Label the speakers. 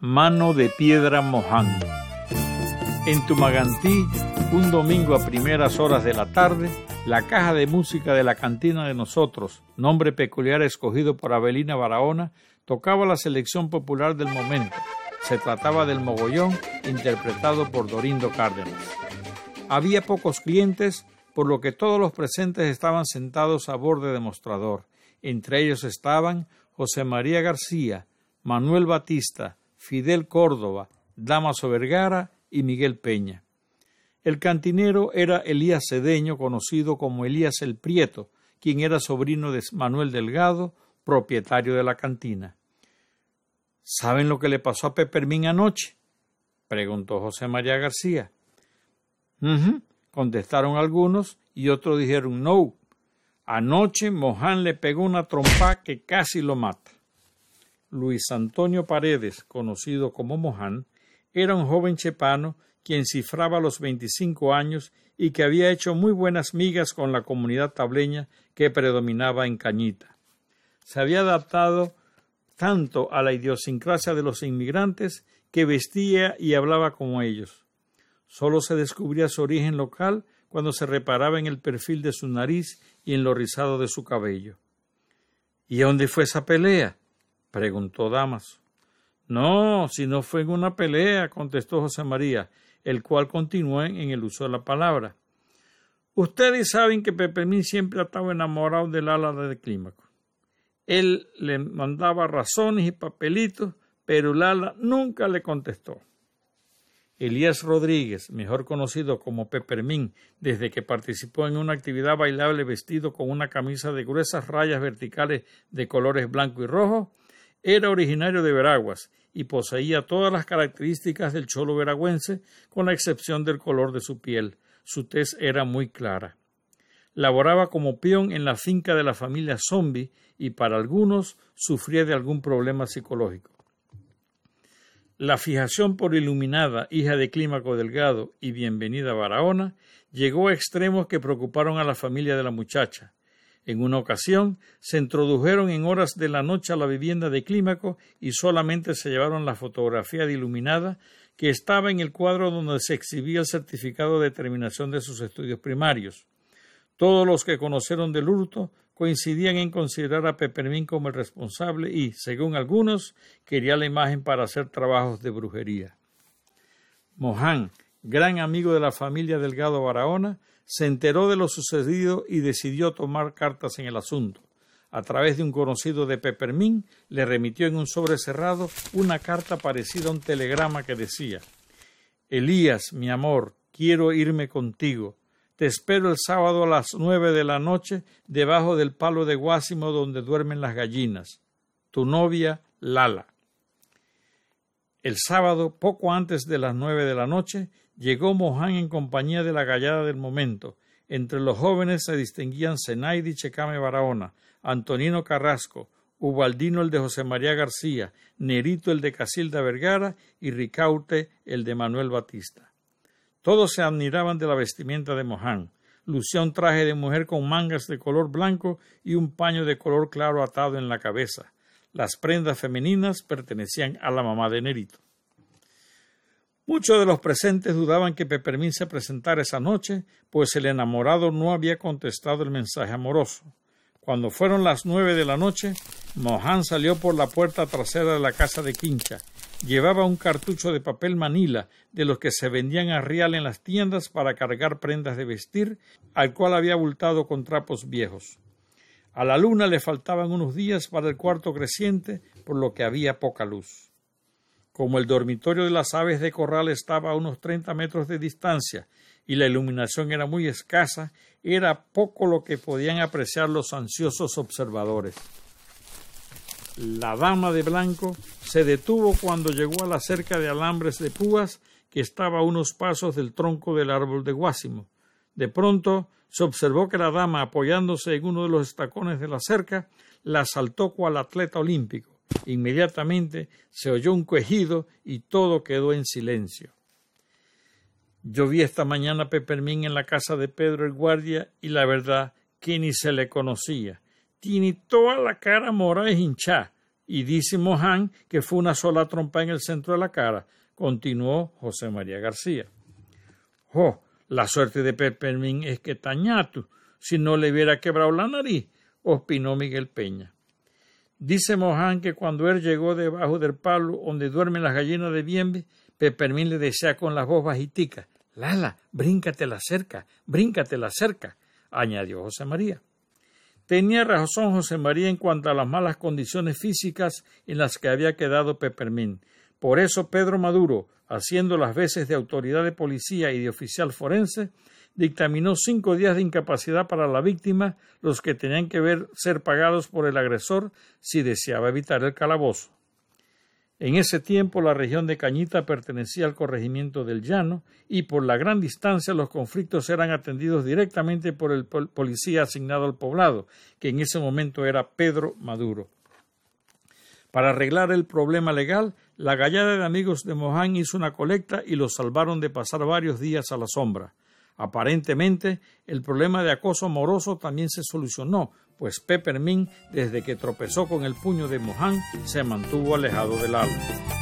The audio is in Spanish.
Speaker 1: Mano de Piedra Moján. En Tumagantí, un domingo a primeras horas de la tarde, la caja de música de la cantina de nosotros, nombre peculiar escogido por Abelina Barahona, tocaba la selección popular del momento. Se trataba del mogollón, interpretado por Dorindo Cárdenas. Había pocos clientes, por lo que todos los presentes estaban sentados a borde de mostrador. Entre ellos estaban José María García, Manuel Batista, Fidel Córdoba, Damaso Vergara y Miguel Peña. El cantinero era Elías Cedeño, conocido como Elías el Prieto, quien era sobrino de Manuel Delgado, propietario de la cantina. ¿Saben lo que le pasó a Pepermín anoche? preguntó José María García. contestaron algunos y otros dijeron no. Anoche Moján le pegó una trompa que casi lo mata. Luis Antonio Paredes, conocido como Moján, era un joven chepano quien cifraba los veinticinco años y que había hecho muy buenas migas con la comunidad tableña que predominaba en Cañita. Se había adaptado tanto a la idiosincrasia de los inmigrantes que vestía y hablaba como ellos. Solo se descubría su origen local cuando se reparaba en el perfil de su nariz y en lo rizado de su cabello. ¿Y dónde fue esa pelea? Preguntó Damaso. No, si no fue en una pelea, contestó José María, el cual continuó en el uso de la palabra. Ustedes saben que Pepemín siempre ha estado enamorado del ala de Clímaco. Él le mandaba razones y papelitos, pero Lala nunca le contestó. Elías Rodríguez, mejor conocido como Peppermín, desde que participó en una actividad bailable vestido con una camisa de gruesas rayas verticales de colores blanco y rojo, era originario de Veraguas y poseía todas las características del cholo veragüense, con la excepción del color de su piel. Su tez era muy clara. Laboraba como peón en la finca de la familia Zombie y para algunos sufría de algún problema psicológico. La fijación por Iluminada, hija de Clímaco Delgado y Bienvenida Barahona, llegó a extremos que preocuparon a la familia de la muchacha. En una ocasión se introdujeron en horas de la noche a la vivienda de Clímaco y solamente se llevaron la fotografía de Iluminada que estaba en el cuadro donde se exhibía el certificado de terminación de sus estudios primarios. Todos los que conocieron del hurto coincidían en considerar a Pepermín como el responsable y, según algunos, quería la imagen para hacer trabajos de brujería. Moján, gran amigo de la familia Delgado Barahona, se enteró de lo sucedido y decidió tomar cartas en el asunto. A través de un conocido de Peppermint, le remitió en un sobre cerrado una carta parecida a un telegrama que decía Elías, mi amor, quiero irme contigo. Te espero el sábado a las nueve de la noche debajo del palo de guásimo donde duermen las gallinas. Tu novia, Lala. El sábado, poco antes de las nueve de la noche, llegó Moján en compañía de la gallada del momento. Entre los jóvenes se distinguían Zenaidi Checame Barahona, Antonino Carrasco, Ubaldino el de José María García, Nerito el de Casilda Vergara y Ricaute el de Manuel Batista. Todos se admiraban de la vestimenta de Moján. Lucía un traje de mujer con mangas de color blanco y un paño de color claro atado en la cabeza. Las prendas femeninas pertenecían a la mamá de Nerito. Muchos de los presentes dudaban que Pepermín se presentara esa noche, pues el enamorado no había contestado el mensaje amoroso. Cuando fueron las nueve de la noche, Mohan salió por la puerta trasera de la casa de Quincha. Llevaba un cartucho de papel manila, de los que se vendían a real en las tiendas para cargar prendas de vestir, al cual había abultado con trapos viejos. A la luna le faltaban unos días para el cuarto creciente, por lo que había poca luz. Como el dormitorio de las aves de corral estaba a unos treinta metros de distancia y la iluminación era muy escasa, era poco lo que podían apreciar los ansiosos observadores. La dama de blanco se detuvo cuando llegó a la cerca de alambres de púas que estaba a unos pasos del tronco del árbol de guásimo. De pronto se observó que la dama, apoyándose en uno de los estacones de la cerca, la saltó cual atleta olímpico. Inmediatamente se oyó un quejido y todo quedó en silencio. Yo vi esta mañana a Pepermín en la casa de Pedro el guardia y la verdad que ni se le conocía. Tiene toda la cara morada y hinchada. Y dice Mohan que fue una sola trompa en el centro de la cara, continuó José María García. Oh, la suerte de Peppermín es que tañatu, si no le hubiera quebrado la nariz, opinó Miguel Peña. Dice Mohan que cuando él llegó debajo del palo donde duermen las gallinas de Bienve, Peppermín le decía con las voz bajiticas, Lala, bríncate la cerca, bríncate la cerca, añadió José María. Tenía razón José María en cuanto a las malas condiciones físicas en las que había quedado Peppermín. Por eso Pedro Maduro, haciendo las veces de autoridad de policía y de oficial forense, dictaminó cinco días de incapacidad para la víctima, los que tenían que ver ser pagados por el agresor si deseaba evitar el calabozo. En ese tiempo la región de Cañita pertenecía al corregimiento del Llano y por la gran distancia los conflictos eran atendidos directamente por el policía asignado al poblado, que en ese momento era Pedro Maduro. Para arreglar el problema legal, la gallada de amigos de Mohán hizo una colecta y los salvaron de pasar varios días a la sombra. Aparentemente, el problema de acoso amoroso también se solucionó, pues Peppermint, desde que tropezó con el puño de Mohán, se mantuvo alejado del alma.